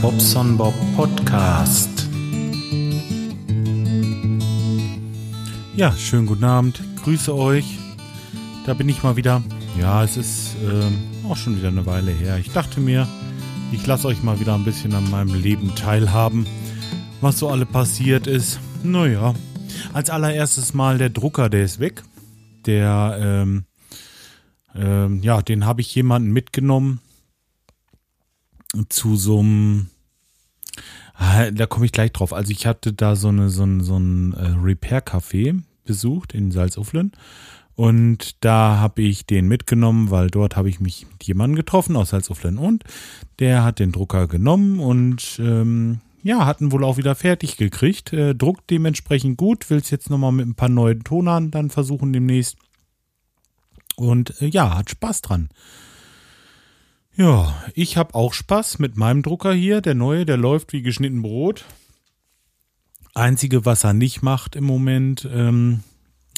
Bobson Bob Podcast. Ja, schönen guten Abend. Grüße euch. Da bin ich mal wieder. Ja, es ist äh, auch schon wieder eine Weile her. Ich dachte mir, ich lasse euch mal wieder ein bisschen an meinem Leben teilhaben, was so alle passiert ist. Naja, als allererstes mal der Drucker, der ist weg. Der, ähm, ähm, ja, den habe ich jemanden mitgenommen zu so einem, ah, da komme ich gleich drauf. Also ich hatte da so eine, so ein, so ein äh, Repair-Café besucht in Salzuflen. Und da habe ich den mitgenommen, weil dort habe ich mich mit jemandem getroffen aus Salzuflen und der hat den Drucker genommen und ähm, ja, hatten wohl auch wieder fertig gekriegt. Äh, druckt dementsprechend gut, will es jetzt nochmal mit ein paar neuen Tonern dann versuchen demnächst. Und äh, ja, hat Spaß dran. Ja, ich habe auch Spaß mit meinem Drucker hier. Der neue, der läuft wie geschnitten Brot. Einzige, was er nicht macht im Moment, ähm,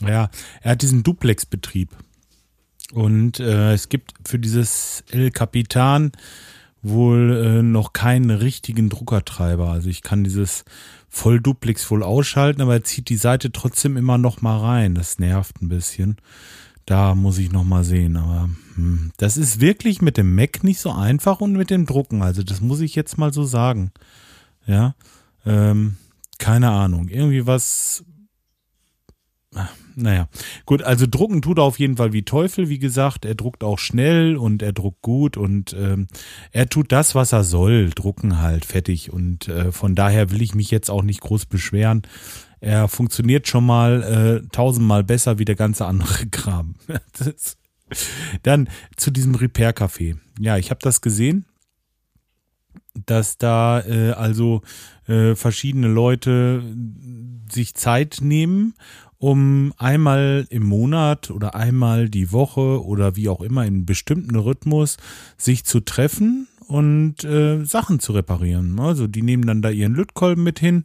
ja, er hat diesen Duplex-Betrieb. Und äh, es gibt für dieses El Capitan wohl äh, noch keinen richtigen Druckertreiber. Also ich kann dieses Vollduplex wohl ausschalten, aber er zieht die Seite trotzdem immer noch mal rein. Das nervt ein bisschen. Da muss ich noch mal sehen. Aber hm, das ist wirklich mit dem Mac nicht so einfach und mit dem Drucken. Also das muss ich jetzt mal so sagen. Ja, ähm, keine Ahnung. Irgendwie was. Naja, gut, also drucken tut er auf jeden Fall wie Teufel, wie gesagt. Er druckt auch schnell und er druckt gut und ähm, er tut das, was er soll, drucken halt fertig. Und äh, von daher will ich mich jetzt auch nicht groß beschweren. Er funktioniert schon mal äh, tausendmal besser wie der ganze andere Kram. Dann zu diesem Repair-Café. Ja, ich habe das gesehen, dass da äh, also äh, verschiedene Leute sich Zeit nehmen, um einmal im Monat oder einmal die Woche oder wie auch immer in einem bestimmten Rhythmus sich zu treffen und äh, Sachen zu reparieren. Also die nehmen dann da ihren Lötkolben mit hin,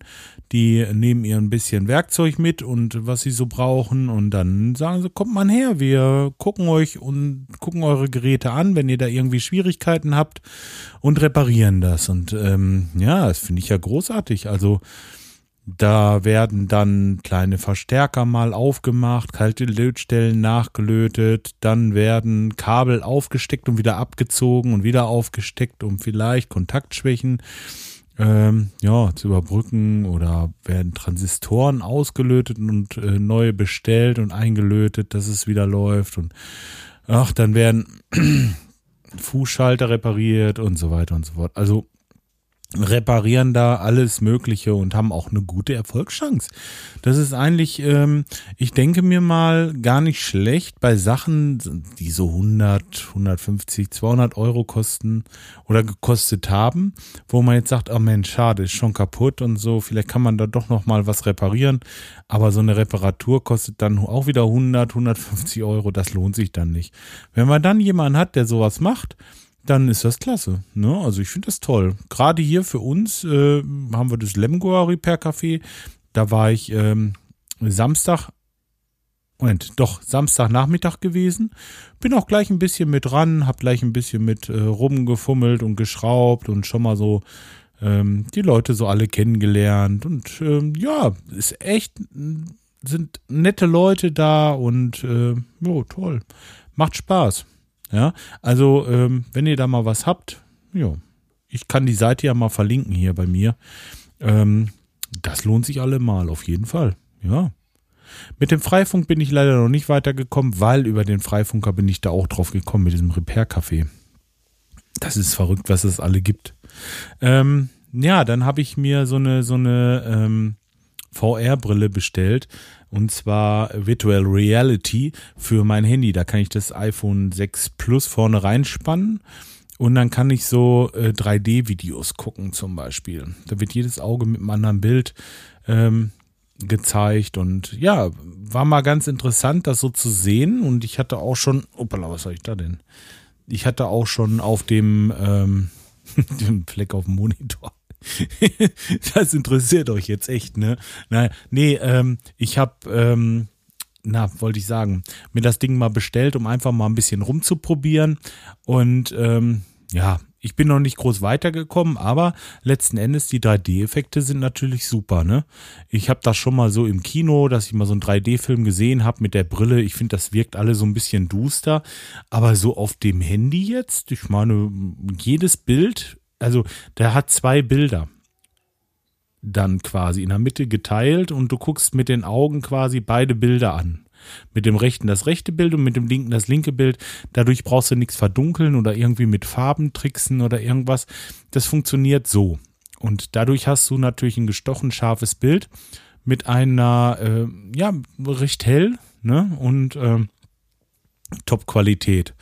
die nehmen ihr ein bisschen Werkzeug mit und was sie so brauchen und dann sagen sie, kommt mal her, wir gucken euch und gucken eure Geräte an, wenn ihr da irgendwie Schwierigkeiten habt und reparieren das. Und ähm, ja, das finde ich ja großartig. Also da werden dann kleine Verstärker mal aufgemacht, kalte Lötstellen nachgelötet, dann werden Kabel aufgesteckt und wieder abgezogen und wieder aufgesteckt, um vielleicht Kontaktschwächen ähm, ja, zu überbrücken oder werden Transistoren ausgelötet und äh, neue bestellt und eingelötet, dass es wieder läuft und ach, dann werden Fußschalter repariert und so weiter und so fort. Also reparieren da alles Mögliche und haben auch eine gute Erfolgschance. Das ist eigentlich, ähm, ich denke mir mal, gar nicht schlecht bei Sachen, die so 100, 150, 200 Euro kosten oder gekostet haben, wo man jetzt sagt, oh Mensch, schade, ist schon kaputt und so, vielleicht kann man da doch noch mal was reparieren, aber so eine Reparatur kostet dann auch wieder 100, 150 Euro, das lohnt sich dann nicht. Wenn man dann jemanden hat, der sowas macht, dann ist das klasse. Ne? Also ich finde das toll. Gerade hier für uns äh, haben wir das Lemgoa Repair Café. Da war ich ähm, Samstag, Moment, doch Samstagnachmittag gewesen. Bin auch gleich ein bisschen mit ran, hab gleich ein bisschen mit äh, rumgefummelt und geschraubt und schon mal so ähm, die Leute so alle kennengelernt. Und ähm, ja, ist echt, sind nette Leute da und äh, jo, toll. Macht Spaß. Ja, also ähm, wenn ihr da mal was habt, ja, ich kann die Seite ja mal verlinken hier bei mir. Ähm, das lohnt sich allemal, auf jeden Fall. Ja. Mit dem Freifunk bin ich leider noch nicht weitergekommen, weil über den Freifunker bin ich da auch drauf gekommen mit diesem Repair-Café. Das ist verrückt, was es alle gibt. Ähm, ja, dann habe ich mir so eine, so eine ähm, VR-Brille bestellt. Und zwar Virtual Reality für mein Handy. Da kann ich das iPhone 6 Plus vorne reinspannen. Und dann kann ich so äh, 3D-Videos gucken zum Beispiel. Da wird jedes Auge mit einem anderen Bild ähm, gezeigt. Und ja, war mal ganz interessant, das so zu sehen. Und ich hatte auch schon, opala, was soll ich da denn? Ich hatte auch schon auf dem, ähm, dem Fleck auf dem Monitor das interessiert euch jetzt echt, ne? Nein, nee, ähm, ich habe, ähm, na, wollte ich sagen, mir das Ding mal bestellt, um einfach mal ein bisschen rumzuprobieren. Und ähm, ja, Ich bin noch nicht groß weitergekommen, aber letzten Endes die 3D-Effekte sind natürlich super. Ne? Ich habe das schon mal so im Kino, dass ich mal so einen 3D-Film gesehen habe mit der Brille. Ich finde, das wirkt alle so ein bisschen duster. Aber so auf dem Handy jetzt, ich meine, jedes Bild, also der hat zwei Bilder dann quasi in der Mitte geteilt und du guckst mit den Augen quasi beide Bilder an. Mit dem rechten das rechte Bild und mit dem linken das linke Bild. Dadurch brauchst du nichts verdunkeln oder irgendwie mit Farben tricksen oder irgendwas. Das funktioniert so. Und dadurch hast du natürlich ein gestochen scharfes Bild mit einer, äh, ja, recht hell, ne? Und äh, Top-Qualität.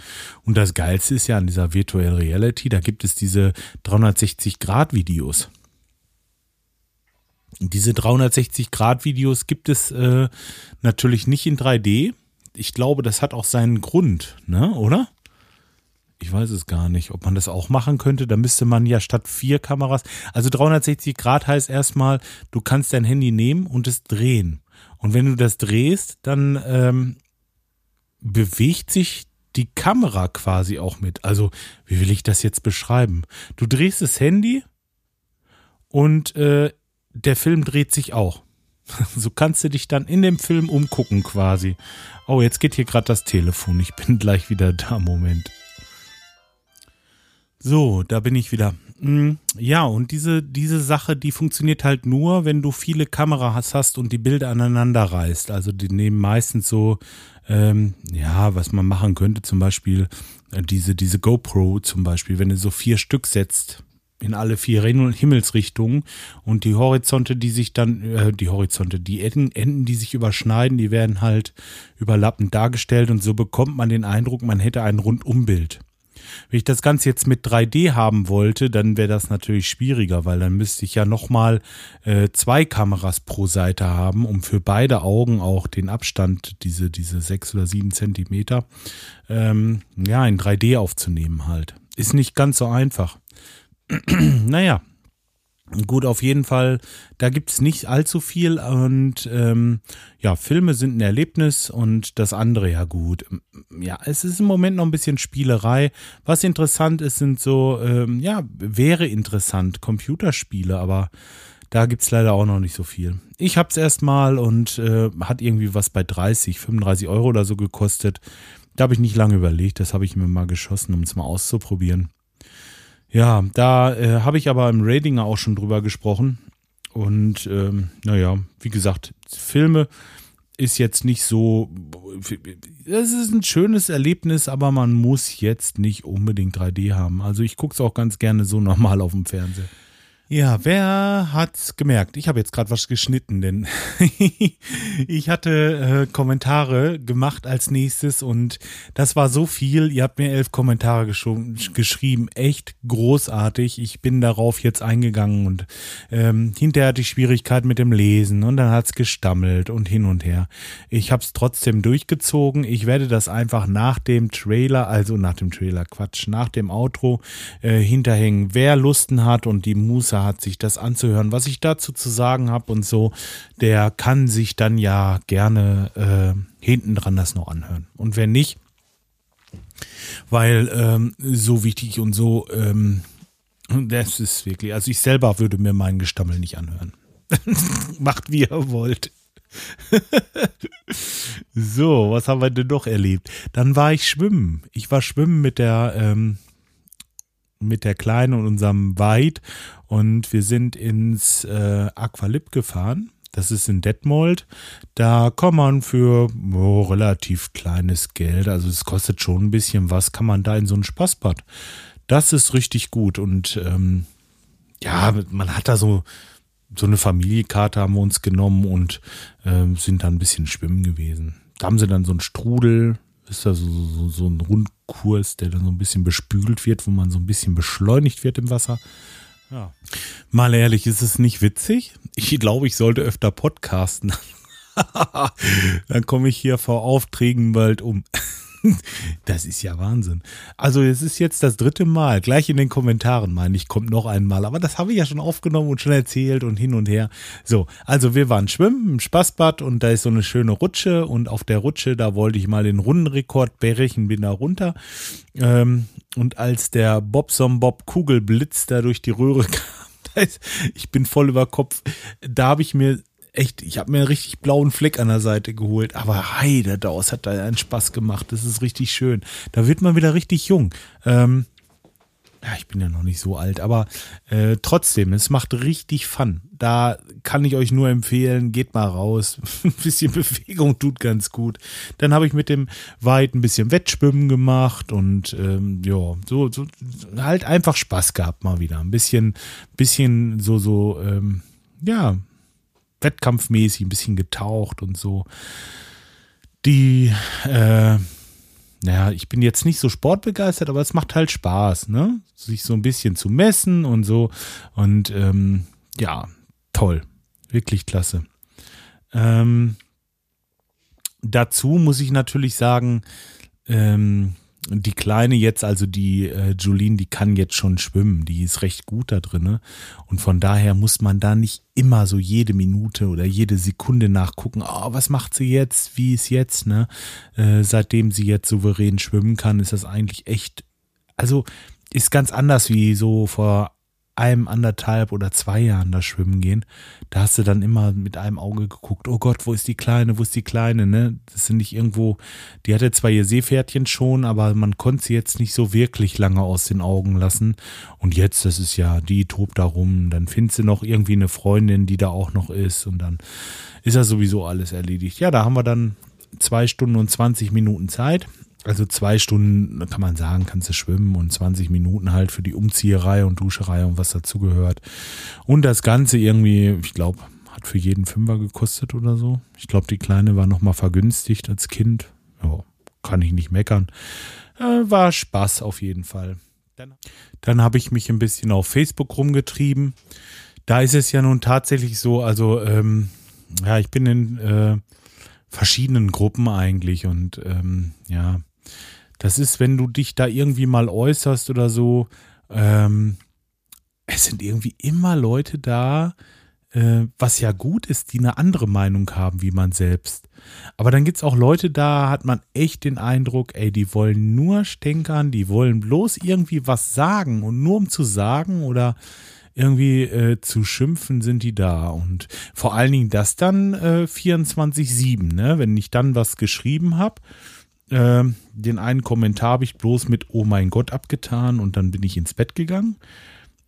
Und das Geilste ist ja an dieser Virtual Reality, da gibt es diese 360-Grad-Videos. Diese 360-Grad-Videos gibt es äh, natürlich nicht in 3D. Ich glaube, das hat auch seinen Grund, ne, oder? Ich weiß es gar nicht, ob man das auch machen könnte. Da müsste man ja statt vier Kameras, also 360 Grad heißt erstmal, du kannst dein Handy nehmen und es drehen. Und wenn du das drehst, dann ähm, bewegt sich die Kamera quasi auch mit. Also, wie will ich das jetzt beschreiben? Du drehst das Handy und äh, der Film dreht sich auch. So kannst du dich dann in dem Film umgucken quasi. Oh, jetzt geht hier gerade das Telefon. Ich bin gleich wieder da. Moment. So, da bin ich wieder. Mm, ja, und diese, diese Sache, die funktioniert halt nur, wenn du viele Kameras hast und die Bilder aneinander reißt. Also die nehmen meistens so, ähm, ja, was man machen könnte, zum Beispiel äh, diese, diese GoPro zum Beispiel, wenn du so vier Stück setzt, in alle vier Himmelsrichtungen und die Horizonte, die sich dann, äh, die Horizonte, die Enden, Enden, die sich überschneiden, die werden halt überlappend dargestellt und so bekommt man den Eindruck, man hätte ein Rundumbild. Wenn ich das Ganze jetzt mit 3D haben wollte, dann wäre das natürlich schwieriger, weil dann müsste ich ja nochmal äh, zwei Kameras pro Seite haben, um für beide Augen auch den Abstand, diese, diese sechs oder sieben Zentimeter, ähm, ja, in 3D aufzunehmen halt. Ist nicht ganz so einfach. naja, Gut, auf jeden Fall, da gibt es nicht allzu viel und ähm, ja, Filme sind ein Erlebnis und das andere ja gut. Ja, es ist im Moment noch ein bisschen Spielerei. Was interessant ist, sind so, ähm, ja, wäre interessant, Computerspiele, aber da gibt es leider auch noch nicht so viel. Ich habe es erstmal und äh, hat irgendwie was bei 30, 35 Euro oder so gekostet. Da habe ich nicht lange überlegt, das habe ich mir mal geschossen, um es mal auszuprobieren. Ja, da äh, habe ich aber im Ratinger auch schon drüber gesprochen. Und ähm, naja, wie gesagt, Filme ist jetzt nicht so. Es ist ein schönes Erlebnis, aber man muss jetzt nicht unbedingt 3D haben. Also ich gucke es auch ganz gerne so normal auf dem Fernseher. Ja, wer hat's gemerkt? Ich habe jetzt gerade was geschnitten, denn ich hatte äh, Kommentare gemacht als nächstes und das war so viel. Ihr habt mir elf Kommentare gesch geschrieben, echt großartig. Ich bin darauf jetzt eingegangen und ähm, hinterher hatte ich Schwierigkeiten mit dem Lesen und dann hat's gestammelt und hin und her. Ich habe es trotzdem durchgezogen. Ich werde das einfach nach dem Trailer, also nach dem Trailer, Quatsch, nach dem Outro äh, hinterhängen. Wer Lusten hat und die Muße hat, sich das anzuhören, was ich dazu zu sagen habe und so, der kann sich dann ja gerne äh, hinten dran das noch anhören. Und wenn nicht, weil ähm, so wichtig und so, ähm, das ist wirklich, also ich selber würde mir meinen Gestammel nicht anhören. Macht wie ihr wollt. so, was haben wir denn noch erlebt? Dann war ich schwimmen. Ich war schwimmen mit der ähm, mit der Kleinen und unserem Weid und wir sind ins äh, Aqualip gefahren. Das ist in Detmold. Da kann man für oh, relativ kleines Geld, also es kostet schon ein bisschen was, kann man da in so ein Spaßbad. Das ist richtig gut und ähm, ja, man hat da so so eine Familienkarte haben wir uns genommen und äh, sind da ein bisschen schwimmen gewesen. Da haben sie dann so einen Strudel, ist da so, so, so ein Rundkurs, der dann so ein bisschen bespült wird, wo man so ein bisschen beschleunigt wird im Wasser. Ja. Mal ehrlich, ist es nicht witzig? Ich glaube, ich sollte öfter podcasten. dann komme ich hier vor Aufträgen bald um. das ist ja Wahnsinn. Also es ist jetzt das dritte Mal, gleich in den Kommentaren meine ich, kommt noch einmal, aber das habe ich ja schon aufgenommen und schon erzählt und hin und her. So, also wir waren schwimmen im Spaßbad und da ist so eine schöne Rutsche und auf der Rutsche, da wollte ich mal den Rundenrekord brechen, bin da runter. Ähm, und als der Bobson Bob Kugelblitz da durch die Röhre kam, ich bin voll über Kopf. Da habe ich mir echt, ich habe mir einen richtig blauen Fleck an der Seite geholt. Aber heide, daraus hat da einen Spaß gemacht. Das ist richtig schön. Da wird man wieder richtig jung. Ähm, ja, ich bin ja noch nicht so alt, aber äh, trotzdem, es macht richtig Fun. Da kann ich euch nur empfehlen, geht mal raus. ein bisschen Bewegung tut ganz gut. Dann habe ich mit dem Weit ein bisschen Wettschwimmen gemacht und ähm, ja, so, so halt einfach Spaß gehabt mal wieder. Ein bisschen, bisschen so, so, ähm, ja, wettkampfmäßig ein bisschen getaucht und so. Die, äh, naja, ich bin jetzt nicht so sportbegeistert, aber es macht halt Spaß, ne? Sich so ein bisschen zu messen und so. Und ähm, ja, toll. Wirklich klasse. Ähm, dazu muss ich natürlich sagen, ähm, die Kleine jetzt, also die äh, Jolene, die kann jetzt schon schwimmen, die ist recht gut da drin. Ne? Und von daher muss man da nicht immer so jede Minute oder jede Sekunde nachgucken, oh, was macht sie jetzt, wie ist jetzt, ne? Äh, seitdem sie jetzt souverän schwimmen kann, ist das eigentlich echt, also ist ganz anders wie so vor einem, anderthalb oder zwei Jahren da schwimmen gehen, da hast du dann immer mit einem Auge geguckt, oh Gott, wo ist die Kleine, wo ist die Kleine, ne? Das sind nicht irgendwo, die hatte zwar ihr Seepferdchen schon, aber man konnte sie jetzt nicht so wirklich lange aus den Augen lassen. Und jetzt, das ist ja, die tobt da rum, dann findest du noch irgendwie eine Freundin, die da auch noch ist und dann ist ja sowieso alles erledigt. Ja, da haben wir dann zwei Stunden und 20 Minuten Zeit. Also zwei Stunden, kann man sagen, kannst du schwimmen und 20 Minuten halt für die Umzieherei und Duscherei und was dazugehört. Und das Ganze irgendwie, ich glaube, hat für jeden Fünfer gekostet oder so. Ich glaube, die Kleine war nochmal vergünstigt als Kind. Ja, kann ich nicht meckern. Äh, war Spaß auf jeden Fall. Dann, habe ich mich ein bisschen auf Facebook rumgetrieben. Da ist es ja nun tatsächlich so, also ähm, ja, ich bin in äh, verschiedenen Gruppen eigentlich und ähm, ja, das ist, wenn du dich da irgendwie mal äußerst oder so, ähm, es sind irgendwie immer Leute da, äh, was ja gut ist, die eine andere Meinung haben wie man selbst. Aber dann gibt es auch Leute, da hat man echt den Eindruck, ey, die wollen nur stänkern, die wollen bloß irgendwie was sagen und nur um zu sagen oder irgendwie äh, zu schimpfen sind die da. Und vor allen Dingen das dann äh, 24-7, ne? Wenn ich dann was geschrieben habe äh, den einen Kommentar habe ich bloß mit Oh mein Gott abgetan und dann bin ich ins Bett gegangen.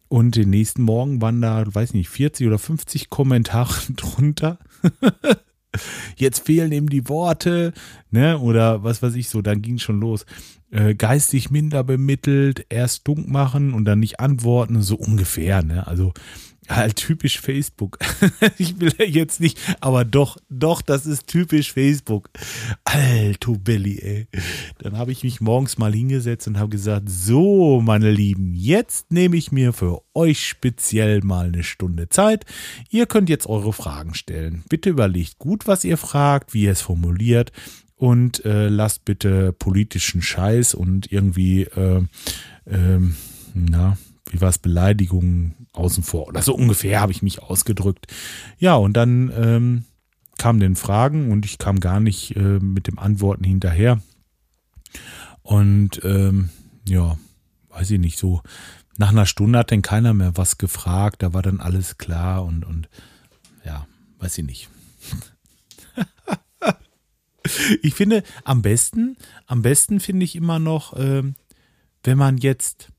Und den nächsten Morgen waren da, weiß nicht, 40 oder 50 Kommentare drunter. Jetzt fehlen ihm die Worte, ne? Oder was weiß ich so, dann ging schon los. Äh, geistig minder bemittelt, erst dunk machen und dann nicht antworten, so ungefähr, ne? Also Halt typisch Facebook. ich will jetzt nicht, aber doch, doch, das ist typisch Facebook. Alto Belly, ey. Dann habe ich mich morgens mal hingesetzt und habe gesagt, so, meine Lieben, jetzt nehme ich mir für euch speziell mal eine Stunde Zeit. Ihr könnt jetzt eure Fragen stellen. Bitte überlegt gut, was ihr fragt, wie ihr es formuliert und äh, lasst bitte politischen Scheiß und irgendwie, äh, äh, na, wie war es, Beleidigungen außen vor. Oder so ungefähr habe ich mich ausgedrückt. Ja, und dann ähm, kamen den Fragen und ich kam gar nicht äh, mit dem Antworten hinterher. Und ähm, ja, weiß ich nicht, so nach einer Stunde hat dann keiner mehr was gefragt, da war dann alles klar und, und ja, weiß ich nicht. ich finde, am besten, am besten finde ich immer noch, äh, wenn man jetzt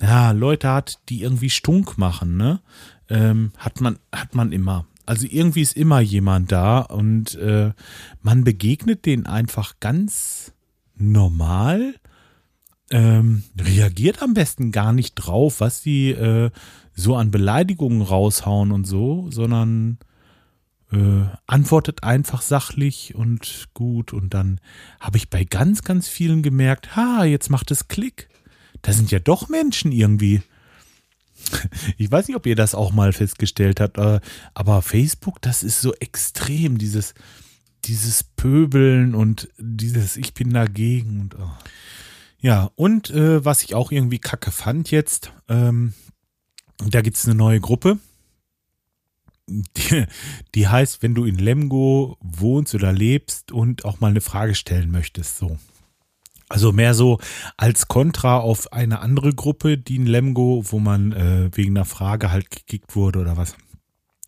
ja, Leute hat, die irgendwie stunk machen, ne? Ähm, hat man, hat man immer. Also irgendwie ist immer jemand da und äh, man begegnet denen einfach ganz normal, ähm, reagiert am besten gar nicht drauf, was die äh, so an Beleidigungen raushauen und so, sondern äh, antwortet einfach sachlich und gut. Und dann habe ich bei ganz, ganz vielen gemerkt, ha, jetzt macht es Klick da sind ja doch Menschen irgendwie. Ich weiß nicht, ob ihr das auch mal festgestellt habt, äh, aber Facebook, das ist so extrem, dieses, dieses Pöbeln und dieses Ich bin dagegen und oh. ja, und äh, was ich auch irgendwie kacke fand jetzt, ähm, da gibt es eine neue Gruppe. Die, die heißt, wenn du in Lemgo wohnst oder lebst und auch mal eine Frage stellen möchtest, so. Also mehr so als Kontra auf eine andere Gruppe, die in Lemgo, wo man äh, wegen einer Frage halt gekickt wurde oder was.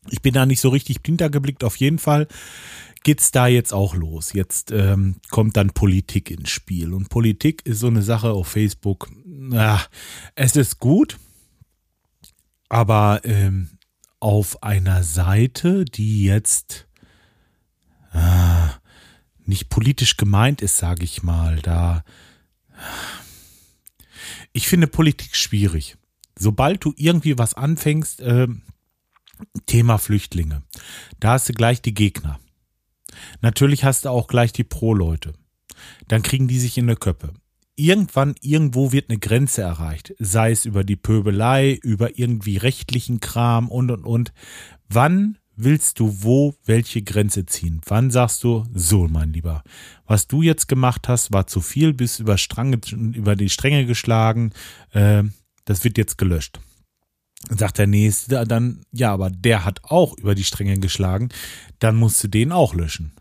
Ich bin da nicht so richtig hintergeblickt. Auf jeden Fall geht's da jetzt auch los. Jetzt ähm, kommt dann Politik ins Spiel. Und Politik ist so eine Sache auf Facebook. Na, es ist gut, aber ähm, auf einer Seite, die jetzt äh, nicht politisch gemeint ist, sage ich mal, da ich finde Politik schwierig. Sobald du irgendwie was anfängst, äh, Thema Flüchtlinge, da hast du gleich die Gegner. Natürlich hast du auch gleich die Pro-Leute. Dann kriegen die sich in der Köppe. Irgendwann, irgendwo wird eine Grenze erreicht. Sei es über die Pöbelei, über irgendwie rechtlichen Kram und, und, und. Wann willst du wo welche Grenze ziehen? Wann sagst du, so, mein Lieber, was du jetzt gemacht hast, war zu viel, bist über, Strange, über die Stränge geschlagen, äh, das wird jetzt gelöscht. Sagt der Nächste dann, ja, aber der hat auch über die Stränge geschlagen, dann musst du den auch löschen.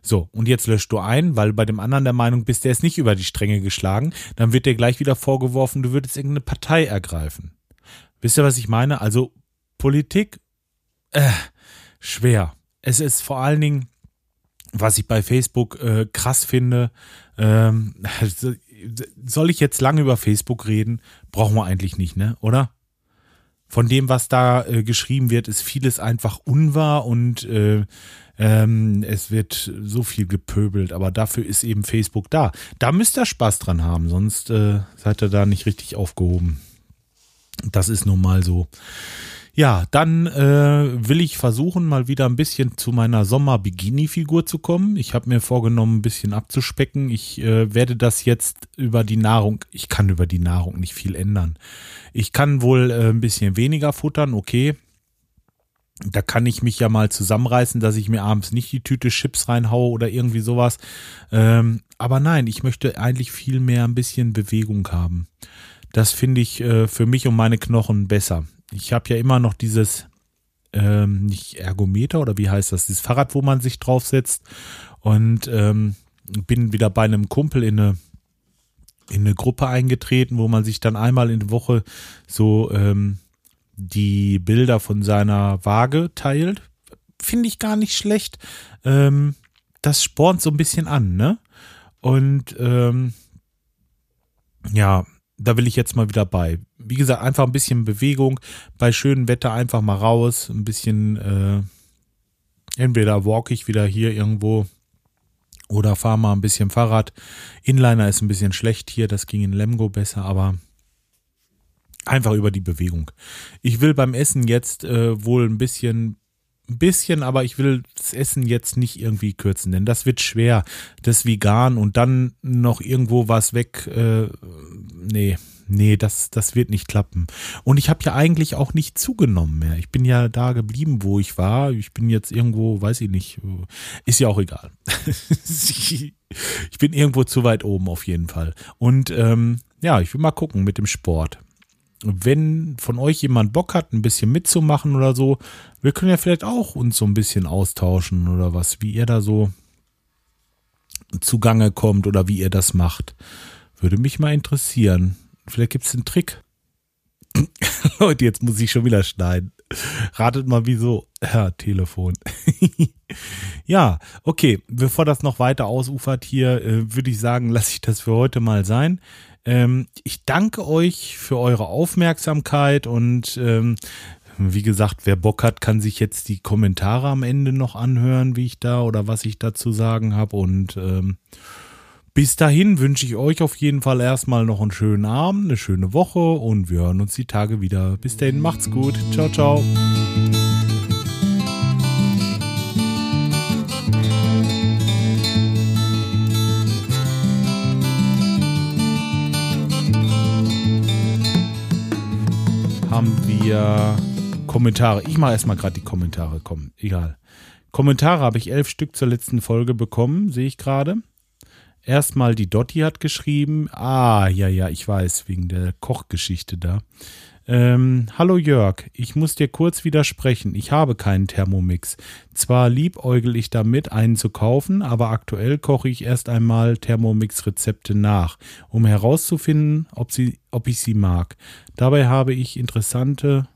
So, und jetzt löscht du ein, weil bei dem anderen der Meinung bist, der ist nicht über die Stränge geschlagen, dann wird dir gleich wieder vorgeworfen, du würdest irgendeine Partei ergreifen. Wisst ihr, was ich meine? Also Politik, äh, schwer. Es ist vor allen Dingen, was ich bei Facebook äh, krass finde, ähm, soll ich jetzt lange über Facebook reden? Brauchen wir eigentlich nicht, ne? Oder? von dem, was da äh, geschrieben wird, ist vieles einfach unwahr und äh, ähm, es wird so viel gepöbelt, aber dafür ist eben Facebook da. Da müsst ihr Spaß dran haben, sonst äh, seid ihr da nicht richtig aufgehoben. Das ist nun mal so. Ja, dann äh, will ich versuchen, mal wieder ein bisschen zu meiner Sommer-Bikini-Figur zu kommen. Ich habe mir vorgenommen, ein bisschen abzuspecken. Ich äh, werde das jetzt über die Nahrung, ich kann über die Nahrung nicht viel ändern. Ich kann wohl äh, ein bisschen weniger futtern, okay. Da kann ich mich ja mal zusammenreißen, dass ich mir abends nicht die Tüte Chips reinhaue oder irgendwie sowas. Ähm, aber nein, ich möchte eigentlich viel mehr ein bisschen Bewegung haben. Das finde ich äh, für mich und meine Knochen besser ich habe ja immer noch dieses, ähm, nicht Ergometer oder wie heißt das, dieses Fahrrad, wo man sich draufsetzt und ähm, bin wieder bei einem Kumpel in eine in eine Gruppe eingetreten, wo man sich dann einmal in der Woche so ähm, die Bilder von seiner Waage teilt. Finde ich gar nicht schlecht. Ähm, das spornt so ein bisschen an, ne? Und ähm, ja, da will ich jetzt mal wieder bei. Wie gesagt, einfach ein bisschen Bewegung, bei schönem Wetter einfach mal raus, ein bisschen, äh, entweder walk ich wieder hier irgendwo oder fahre mal ein bisschen Fahrrad. Inliner ist ein bisschen schlecht hier, das ging in Lemgo besser, aber einfach über die Bewegung. Ich will beim Essen jetzt äh, wohl ein bisschen ein bisschen, aber ich will das Essen jetzt nicht irgendwie kürzen, denn das wird schwer. Das vegan und dann noch irgendwo was weg. Äh, nee, nee, das, das wird nicht klappen. Und ich habe ja eigentlich auch nicht zugenommen mehr. Ich bin ja da geblieben, wo ich war. Ich bin jetzt irgendwo, weiß ich nicht, ist ja auch egal. ich bin irgendwo zu weit oben auf jeden Fall. Und ähm, ja, ich will mal gucken mit dem Sport wenn von euch jemand Bock hat, ein bisschen mitzumachen oder so, wir können ja vielleicht auch uns so ein bisschen austauschen oder was, wie ihr da so zugange kommt oder wie ihr das macht. Würde mich mal interessieren. Vielleicht gibt es einen Trick. Leute, jetzt muss ich schon wieder schneiden. Ratet mal wieso. Ja, Telefon. ja, okay. Bevor das noch weiter ausufert hier, äh, würde ich sagen, lasse ich das für heute mal sein. Ähm, ich danke euch für eure Aufmerksamkeit und ähm, wie gesagt, wer Bock hat, kann sich jetzt die Kommentare am Ende noch anhören, wie ich da oder was ich dazu sagen habe. Und ähm, bis dahin wünsche ich euch auf jeden Fall erstmal noch einen schönen Abend, eine schöne Woche und wir hören uns die Tage wieder. Bis dahin, macht's gut. Ciao, ciao. Haben wir Kommentare. Ich mache erstmal gerade die Kommentare. Komm, egal. Kommentare habe ich elf Stück zur letzten Folge bekommen, sehe ich gerade. Erstmal die Dotti hat geschrieben. Ah, ja, ja, ich weiß, wegen der Kochgeschichte da. Ähm, Hallo Jörg, ich muss dir kurz widersprechen. Ich habe keinen Thermomix. Zwar liebäugel ich damit, einen zu kaufen, aber aktuell koche ich erst einmal Thermomix-Rezepte nach, um herauszufinden, ob, sie, ob ich sie mag. Dabei habe ich interessante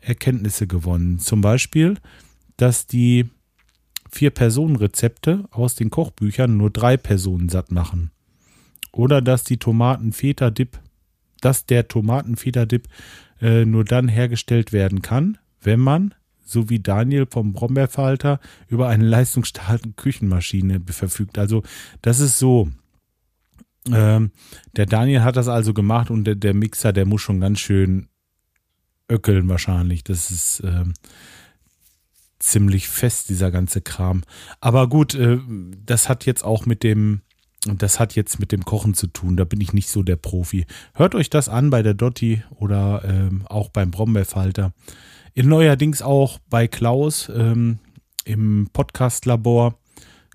Erkenntnisse gewonnen. Zum Beispiel, dass die Vier-Personen-Rezepte aus den Kochbüchern nur drei Personen satt machen. Oder dass die Tomaten-Feta-Dip dass der Tomatenfederdip äh, nur dann hergestellt werden kann, wenn man, so wie Daniel vom Brombeerfalter, über eine leistungsstarke Küchenmaschine verfügt. Also das ist so. Ähm, der Daniel hat das also gemacht und der, der, Mixer, der muss schon ganz schön öckeln wahrscheinlich. Das ist ähm, ziemlich fest, dieser ganze Kram. Aber gut, äh, das hat jetzt auch mit dem und das hat jetzt mit dem Kochen zu tun. Da bin ich nicht so der Profi. Hört euch das an bei der Dotti oder ähm, auch beim Brombeerfalter. In neuerdings auch bei Klaus ähm, im Podcast-Labor.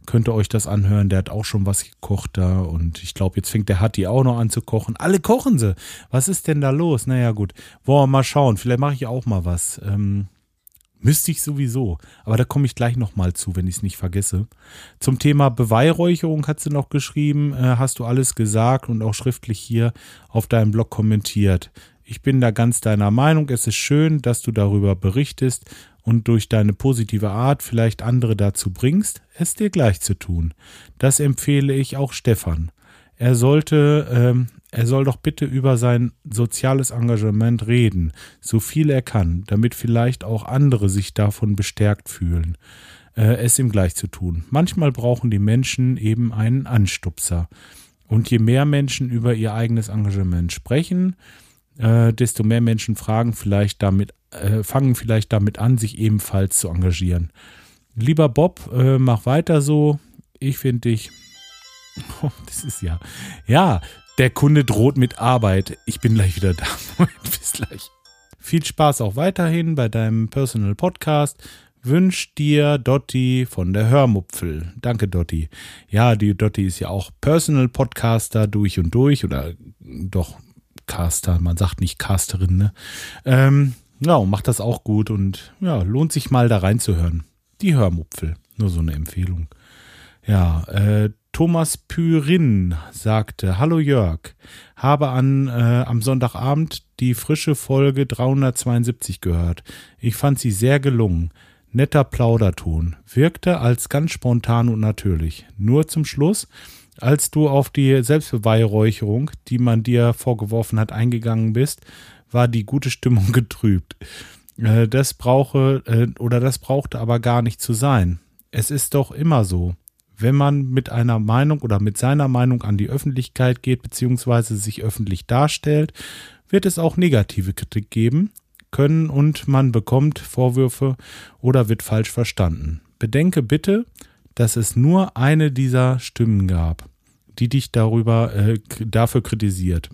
Könnt ihr euch das anhören. Der hat auch schon was gekocht da. Und ich glaube, jetzt fängt der Hatti auch noch an zu kochen. Alle kochen sie. Was ist denn da los? Naja, gut. Wollen wir mal schauen. Vielleicht mache ich auch mal was. Ähm, Müsste ich sowieso. Aber da komme ich gleich nochmal zu, wenn ich es nicht vergesse. Zum Thema Beweihräucherung hat sie noch geschrieben, äh, hast du alles gesagt und auch schriftlich hier auf deinem Blog kommentiert. Ich bin da ganz deiner Meinung. Es ist schön, dass du darüber berichtest und durch deine positive Art vielleicht andere dazu bringst, es dir gleich zu tun. Das empfehle ich auch Stefan. Er sollte ähm, er soll doch bitte über sein soziales Engagement reden, so viel er kann, damit vielleicht auch andere sich davon bestärkt fühlen, äh, es ihm gleich zu tun. Manchmal brauchen die Menschen eben einen Anstupser. Und je mehr Menschen über ihr eigenes Engagement sprechen, äh, desto mehr Menschen fragen vielleicht damit, äh, fangen vielleicht damit an, sich ebenfalls zu engagieren. Lieber Bob, äh, mach weiter so. Ich finde dich. Das ist ja. Ja, der Kunde droht mit Arbeit. Ich bin gleich wieder da. Bis gleich. Viel Spaß auch weiterhin bei deinem Personal Podcast. Wünsch dir Dotti von der Hörmupfel. Danke, Dotti. Ja, die Dotti ist ja auch Personal Podcaster durch und durch oder doch Caster. Man sagt nicht Casterin, ne? Ähm, ja, macht das auch gut und ja, lohnt sich mal da reinzuhören. Die Hörmupfel. Nur so eine Empfehlung. Ja, äh, Thomas Pyrin sagte, Hallo Jörg, habe an, äh, am Sonntagabend die frische Folge 372 gehört. Ich fand sie sehr gelungen. Netter Plauderton. Wirkte als ganz spontan und natürlich. Nur zum Schluss, als du auf die Selbstbeweihräucherung, die man dir vorgeworfen hat, eingegangen bist, war die gute Stimmung getrübt. Äh, das brauche, äh, oder das brauchte aber gar nicht zu sein. Es ist doch immer so wenn man mit einer Meinung oder mit seiner Meinung an die Öffentlichkeit geht, beziehungsweise sich öffentlich darstellt, wird es auch negative Kritik geben können und man bekommt Vorwürfe oder wird falsch verstanden. Bedenke bitte, dass es nur eine dieser Stimmen gab, die dich darüber äh, dafür kritisiert,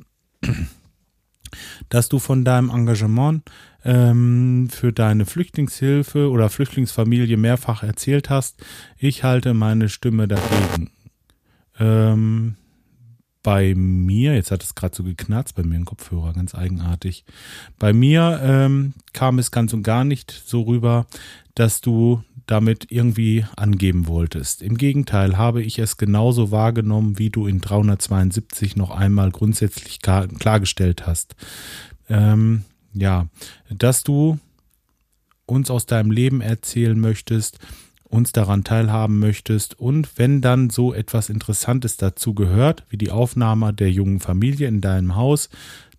dass du von deinem Engagement ähm, für deine Flüchtlingshilfe oder Flüchtlingsfamilie mehrfach erzählt hast. Ich halte meine Stimme dagegen. Ähm, bei mir, jetzt hat es gerade so geknarzt bei mir im Kopfhörer, ganz eigenartig. Bei mir ähm, kam es ganz und gar nicht so rüber, dass du damit irgendwie angeben wolltest. Im Gegenteil habe ich es genauso wahrgenommen, wie du in 372 noch einmal grundsätzlich klargestellt hast. Ähm, ja, dass du uns aus deinem Leben erzählen möchtest, uns daran teilhaben möchtest und wenn dann so etwas Interessantes dazu gehört, wie die Aufnahme der jungen Familie in deinem Haus,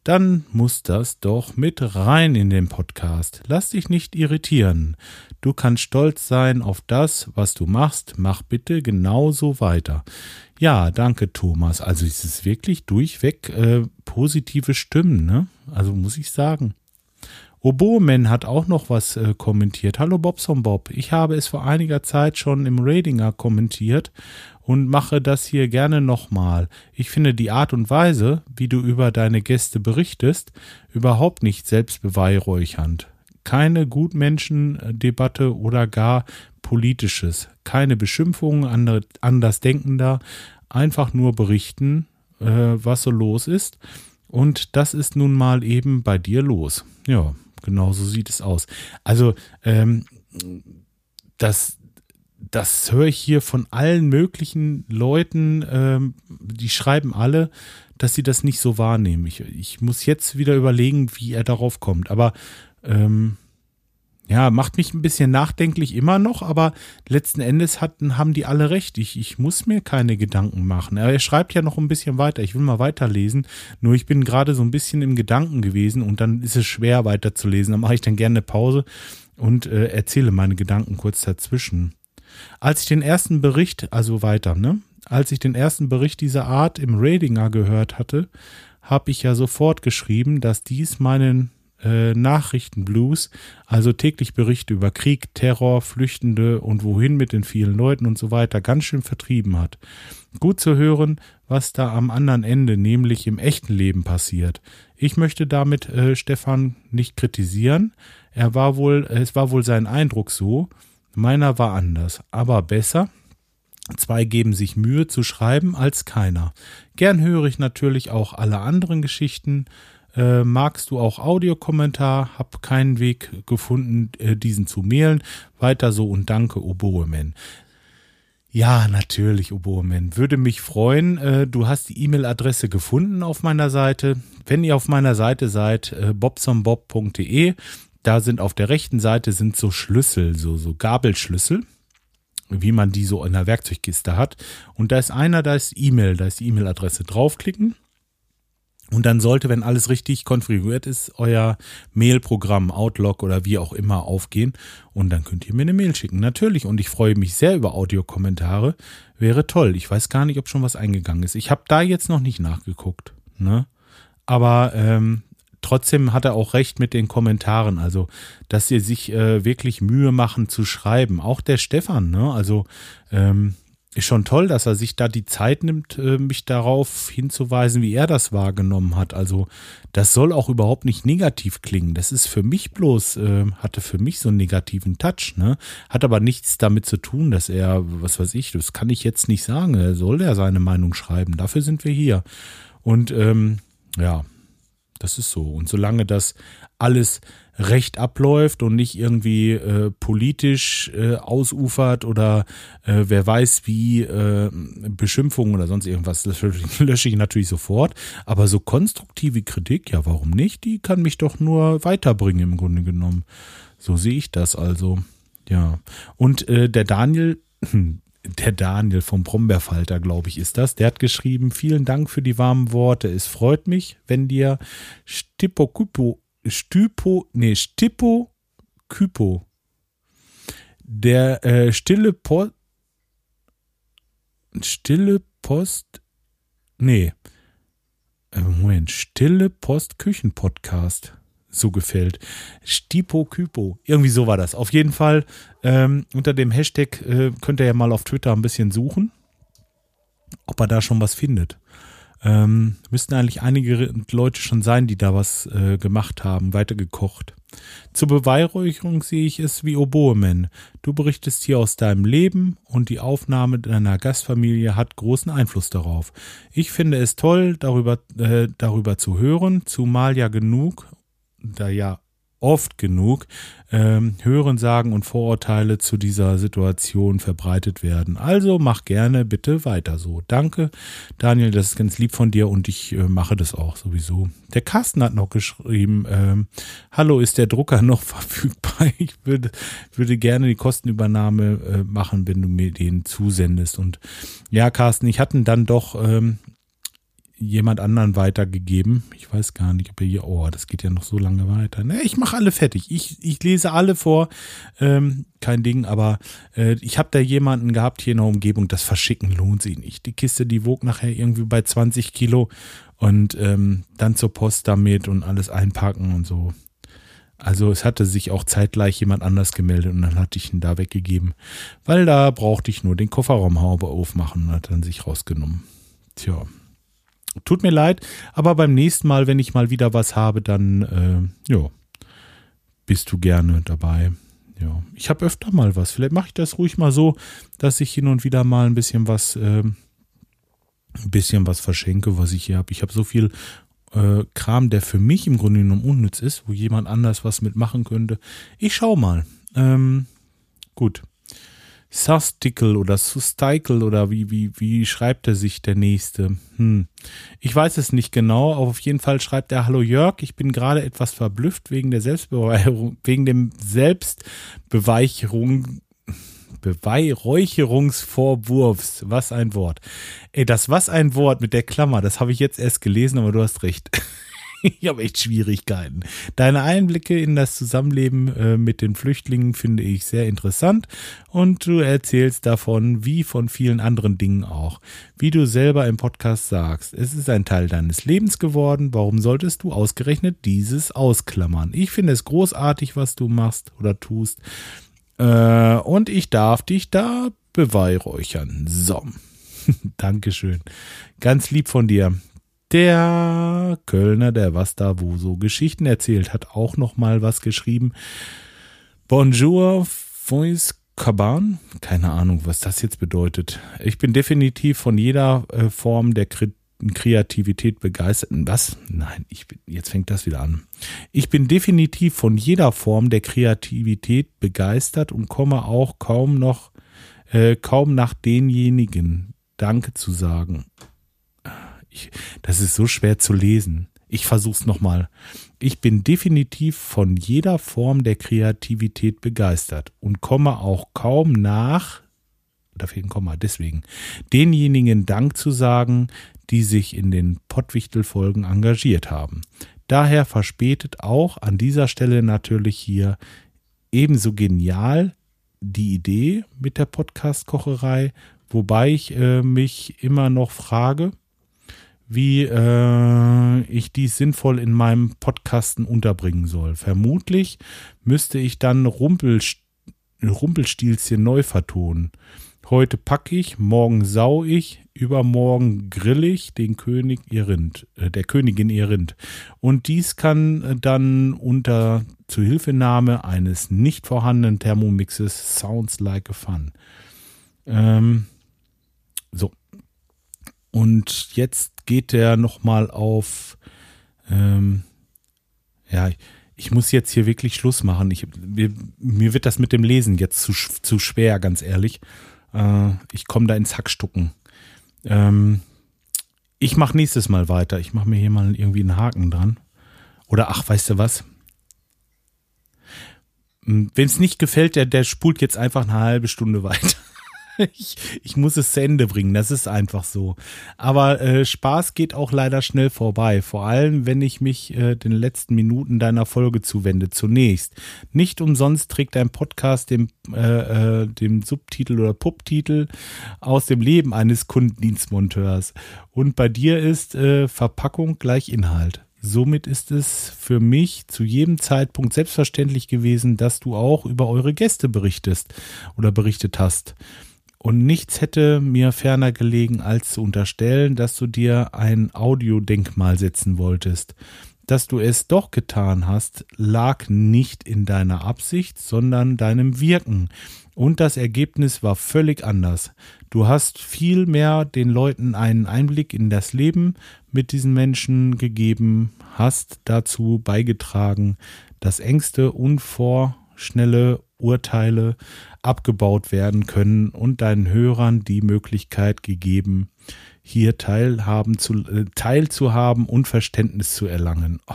dann muss das doch mit rein in den Podcast. Lass dich nicht irritieren. Du kannst stolz sein auf das, was du machst. Mach bitte genauso weiter. Ja, danke Thomas. Also es ist wirklich durchweg äh, positive Stimmen, ne? Also muss ich sagen. Oboeman hat auch noch was äh, kommentiert. Hallo Bobson Bob. Ich habe es vor einiger Zeit schon im Radinger kommentiert und mache das hier gerne nochmal. Ich finde die Art und Weise, wie du über deine Gäste berichtest, überhaupt nicht selbstbeweihräuchernd. Keine Gutmenschendebatte oder gar Politisches, keine Beschimpfungen andere, Andersdenkender, einfach nur berichten, äh, was so los ist. Und das ist nun mal eben bei dir los. Ja, genau so sieht es aus. Also, ähm, das, das höre ich hier von allen möglichen Leuten, ähm, die schreiben alle, dass sie das nicht so wahrnehmen. Ich, ich muss jetzt wieder überlegen, wie er darauf kommt. Aber ähm, ja, macht mich ein bisschen nachdenklich immer noch, aber letzten Endes hatten, haben die alle recht. Ich, ich muss mir keine Gedanken machen. Er schreibt ja noch ein bisschen weiter. Ich will mal weiterlesen. Nur ich bin gerade so ein bisschen im Gedanken gewesen und dann ist es schwer weiterzulesen. Dann mache ich dann gerne eine Pause und äh, erzähle meine Gedanken kurz dazwischen. Als ich den ersten Bericht, also weiter, ne? Als ich den ersten Bericht dieser Art im Radinger gehört hatte, habe ich ja sofort geschrieben, dass dies meinen äh, Nachrichtenblues, also täglich Berichte über Krieg, Terror, Flüchtende und wohin mit den vielen Leuten und so weiter, ganz schön vertrieben hat. Gut zu hören, was da am anderen Ende, nämlich im echten Leben passiert. Ich möchte damit äh, Stefan nicht kritisieren. Er war wohl, es war wohl sein Eindruck so. Meiner war anders, aber besser. Zwei geben sich Mühe zu schreiben als keiner. Gern höre ich natürlich auch alle anderen Geschichten, äh, magst du auch Audiokommentar? Hab keinen Weg gefunden, äh, diesen zu mailen. Weiter so und danke, Oboeman. Ja, natürlich, Oboeman. Würde mich freuen. Äh, du hast die E-Mail-Adresse gefunden auf meiner Seite. Wenn ihr auf meiner Seite seid, äh, bobsonbob.de, da sind auf der rechten Seite sind so Schlüssel, so, so Gabelschlüssel wie man die so in der Werkzeugkiste hat. Und da ist einer, da ist E-Mail, da ist die E-Mail-Adresse draufklicken. Und dann sollte, wenn alles richtig konfiguriert ist, euer Mailprogramm, Outlook oder wie auch immer aufgehen. Und dann könnt ihr mir eine Mail schicken. Natürlich. Und ich freue mich sehr über Audiokommentare. Wäre toll. Ich weiß gar nicht, ob schon was eingegangen ist. Ich habe da jetzt noch nicht nachgeguckt. Ne? Aber ähm, trotzdem hat er auch recht mit den Kommentaren. Also, dass sie sich äh, wirklich Mühe machen zu schreiben. Auch der Stefan, ne? Also, ähm, ist schon toll, dass er sich da die Zeit nimmt, äh, mich darauf hinzuweisen, wie er das wahrgenommen hat. Also das soll auch überhaupt nicht negativ klingen. Das ist für mich bloß, äh, hatte für mich so einen negativen Touch, ne? Hat aber nichts damit zu tun, dass er, was weiß ich, das kann ich jetzt nicht sagen. Er soll ja seine Meinung schreiben. Dafür sind wir hier. Und ähm, ja, das ist so. Und solange das alles recht abläuft und nicht irgendwie äh, politisch äh, ausufert oder äh, wer weiß wie äh, Beschimpfungen oder sonst irgendwas, lösche ich natürlich sofort. Aber so konstruktive Kritik, ja, warum nicht? Die kann mich doch nur weiterbringen im Grunde genommen. So sehe ich das also. Ja. Und äh, der Daniel, der Daniel vom Brombeerfalter, glaube ich, ist das. Der hat geschrieben, vielen Dank für die warmen Worte. Es freut mich, wenn dir Stipokupo Stypo, nee, Stippo Kypo. Der äh, stille Post. Stille Post. Nee. Äh, Moment, Stille Post Küchen Podcast. So gefällt. Stipo Kypo. Irgendwie so war das. Auf jeden Fall ähm, unter dem Hashtag äh, könnt ihr ja mal auf Twitter ein bisschen suchen, ob er da schon was findet. Ähm, müssten eigentlich einige Leute schon sein, die da was äh, gemacht haben, weitergekocht. Zur Beweihräucherung sehe ich es wie Oboeman. Du berichtest hier aus deinem Leben und die Aufnahme deiner Gastfamilie hat großen Einfluss darauf. Ich finde es toll, darüber, äh, darüber zu hören, zumal ja genug, da ja oft genug ähm, Hörensagen und Vorurteile zu dieser Situation verbreitet werden. Also mach gerne bitte weiter so. Danke, Daniel, das ist ganz lieb von dir und ich äh, mache das auch sowieso. Der Carsten hat noch geschrieben, ähm, hallo, ist der Drucker noch verfügbar? Ich würde, würde gerne die Kostenübernahme äh, machen, wenn du mir den zusendest. Und ja, Carsten, ich hatte dann doch ähm, jemand anderen weitergegeben. Ich weiß gar nicht, ob er hier, oh, das geht ja noch so lange weiter. Ne, ich mache alle fertig. Ich, ich lese alle vor. Ähm, kein Ding, aber äh, ich habe da jemanden gehabt hier in der Umgebung, das Verschicken lohnt sich nicht. Die Kiste, die wog nachher irgendwie bei 20 Kilo und ähm, dann zur Post damit und alles einpacken und so. Also es hatte sich auch zeitgleich jemand anders gemeldet und dann hatte ich ihn da weggegeben, weil da brauchte ich nur den Kofferraumhaube aufmachen und hat dann sich rausgenommen. Tja, Tut mir leid, aber beim nächsten Mal, wenn ich mal wieder was habe, dann äh, ja, bist du gerne dabei. ja, ich habe öfter mal was. Vielleicht mache ich das ruhig mal so, dass ich hin und wieder mal ein bisschen was, äh, ein bisschen was verschenke, was ich hier habe. Ich habe so viel äh, Kram, der für mich im Grunde genommen unnütz ist, wo jemand anders was mitmachen könnte. Ich schau mal. Ähm, gut. Susticle oder Susticle oder wie, wie, wie schreibt er sich der nächste? Hm. Ich weiß es nicht genau, aber auf jeden Fall schreibt er, hallo Jörg, ich bin gerade etwas verblüfft wegen der Selbstbeweicherung, wegen dem Selbstbeweicherung, Beweihräucherungsvorwurfs. Was ein Wort. Ey, das was ein Wort mit der Klammer, das habe ich jetzt erst gelesen, aber du hast recht. ich habe echt Schwierigkeiten. Deine Einblicke in das Zusammenleben äh, mit den Flüchtlingen finde ich sehr interessant und du erzählst davon, wie von vielen anderen Dingen auch. Wie du selber im Podcast sagst, es ist ein Teil deines Lebens geworden, warum solltest du ausgerechnet dieses ausklammern? Ich finde es großartig, was du machst oder tust äh, und ich darf dich da beweihräuchern. So. Dankeschön. Ganz lieb von dir. Der Kölner, der was da wo so Geschichten erzählt, hat auch noch mal was geschrieben. Bonjour, Voice Kaban? Keine Ahnung, was das jetzt bedeutet. Ich bin definitiv von jeder äh, Form der Kri Kreativität begeistert. Was? Nein, ich bin, jetzt fängt das wieder an. Ich bin definitiv von jeder Form der Kreativität begeistert und komme auch kaum noch, äh, kaum nach denjenigen Danke zu sagen. Ich, das ist so schwer zu lesen. Ich versuch's nochmal. Ich bin definitiv von jeder Form der Kreativität begeistert und komme auch kaum nach, da fehlt ein Komma, deswegen, denjenigen Dank zu sagen, die sich in den Pottwichtel-Folgen engagiert haben. Daher verspätet auch an dieser Stelle natürlich hier ebenso genial die Idee mit der Podcast-Kocherei, wobei ich äh, mich immer noch frage, wie äh, ich dies sinnvoll in meinem Podcasten unterbringen soll. Vermutlich müsste ich dann Rumpelst Rumpelstilzchen neu vertonen. Heute packe ich, morgen sau ich, übermorgen grill ich den König ihr Rind, äh, der Königin ihr Rind. Und dies kann äh, dann unter Zuhilfenahme eines nicht vorhandenen Thermomixes Sounds like a Fun. Ähm, so. Und jetzt geht der nochmal auf, ähm, ja, ich muss jetzt hier wirklich Schluss machen. Ich, mir, mir wird das mit dem Lesen jetzt zu, zu schwer, ganz ehrlich. Äh, ich komme da ins Hackstucken. Ähm, ich mache nächstes Mal weiter. Ich mache mir hier mal irgendwie einen Haken dran. Oder ach, weißt du was? Hm, Wenn es nicht gefällt, der, der spult jetzt einfach eine halbe Stunde weiter. Ich, ich muss es zu Ende bringen, das ist einfach so. Aber äh, Spaß geht auch leider schnell vorbei, vor allem wenn ich mich äh, den letzten Minuten deiner Folge zuwende. Zunächst, nicht umsonst trägt dein Podcast den, äh, äh, den Subtitel oder Pupptitel aus dem Leben eines Kundendienstmonteurs. Und bei dir ist äh, Verpackung gleich Inhalt. Somit ist es für mich zu jedem Zeitpunkt selbstverständlich gewesen, dass du auch über eure Gäste berichtest oder berichtet hast. Und nichts hätte mir ferner gelegen, als zu unterstellen, dass du dir ein Audiodenkmal setzen wolltest. Dass du es doch getan hast, lag nicht in deiner Absicht, sondern deinem Wirken. Und das Ergebnis war völlig anders. Du hast vielmehr den Leuten einen Einblick in das Leben mit diesen Menschen gegeben, hast dazu beigetragen, dass Ängste unvorschnelle Urteile abgebaut werden können und deinen Hörern die Möglichkeit gegeben, hier teilhaben zu, äh, teilzuhaben und Verständnis zu erlangen. Oh.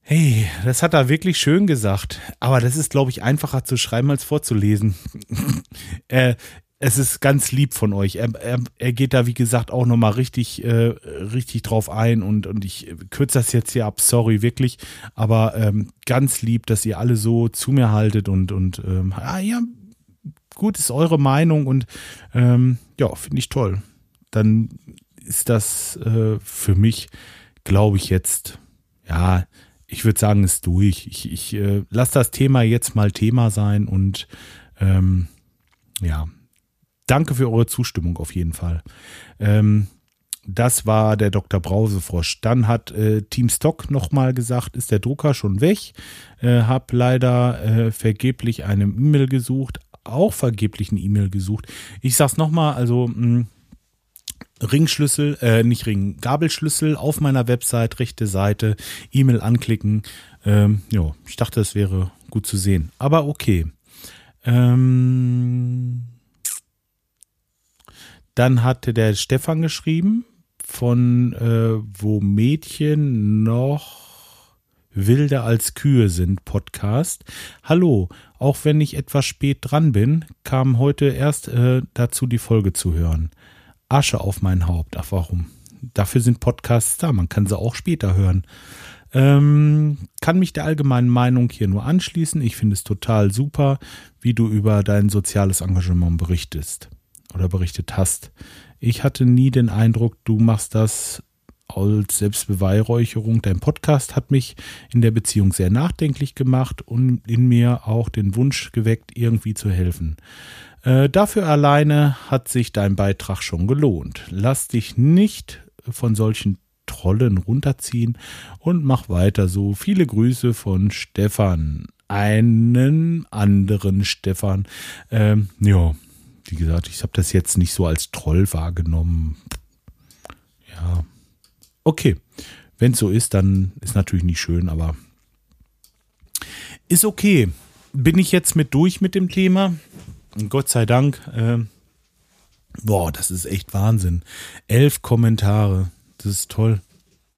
Hey, das hat er wirklich schön gesagt. Aber das ist, glaube ich, einfacher zu schreiben als vorzulesen. äh, es ist ganz lieb von euch. Er, er, er geht da, wie gesagt, auch nochmal richtig, äh, richtig drauf ein und, und ich kürze das jetzt hier ab, sorry, wirklich. Aber ähm, ganz lieb, dass ihr alle so zu mir haltet und, und ähm, ah, ja, gut, ist eure Meinung und ähm, ja, finde ich toll. Dann ist das äh, für mich, glaube ich, jetzt, ja, ich würde sagen, ist durch. Ich, ich äh, lasse das Thema jetzt mal Thema sein und ähm, ja, danke für eure Zustimmung auf jeden Fall. Ähm, das war der Dr. Brausefrosch. Dann hat äh, Team Stock nochmal gesagt, ist der Drucker schon weg. Äh, hab leider äh, vergeblich eine E-Mail gesucht, auch vergeblich eine E-Mail gesucht. Ich sag's nochmal, also mh, hm, Ringschlüssel, äh, nicht Ring, Gabelschlüssel auf meiner Website, rechte Seite, E-Mail anklicken. Ähm, ja, ich dachte, es wäre gut zu sehen. Aber okay. Ähm, dann hatte der Stefan geschrieben, von äh, wo Mädchen noch wilder als Kühe sind Podcast. Hallo, auch wenn ich etwas spät dran bin, kam heute erst äh, dazu die Folge zu hören. Asche auf mein Haupt. Ach warum? Dafür sind Podcasts da. Man kann sie auch später hören. Ähm, kann mich der allgemeinen Meinung hier nur anschließen. Ich finde es total super, wie du über dein soziales Engagement berichtest oder berichtet hast. Ich hatte nie den Eindruck, du machst das als Selbstbeweihräucherung. Dein Podcast hat mich in der Beziehung sehr nachdenklich gemacht und in mir auch den Wunsch geweckt, irgendwie zu helfen. Äh, dafür alleine hat sich dein Beitrag schon gelohnt. Lass dich nicht von solchen Trollen runterziehen und mach weiter so. Viele Grüße von Stefan. Einen anderen Stefan. Ähm, ja, wie gesagt, ich habe das jetzt nicht so als Troll wahrgenommen. Ja, okay. Wenn es so ist, dann ist natürlich nicht schön, aber ist okay. Bin ich jetzt mit durch mit dem Thema? Gott sei Dank. Äh, boah, das ist echt Wahnsinn. Elf Kommentare. Das ist toll.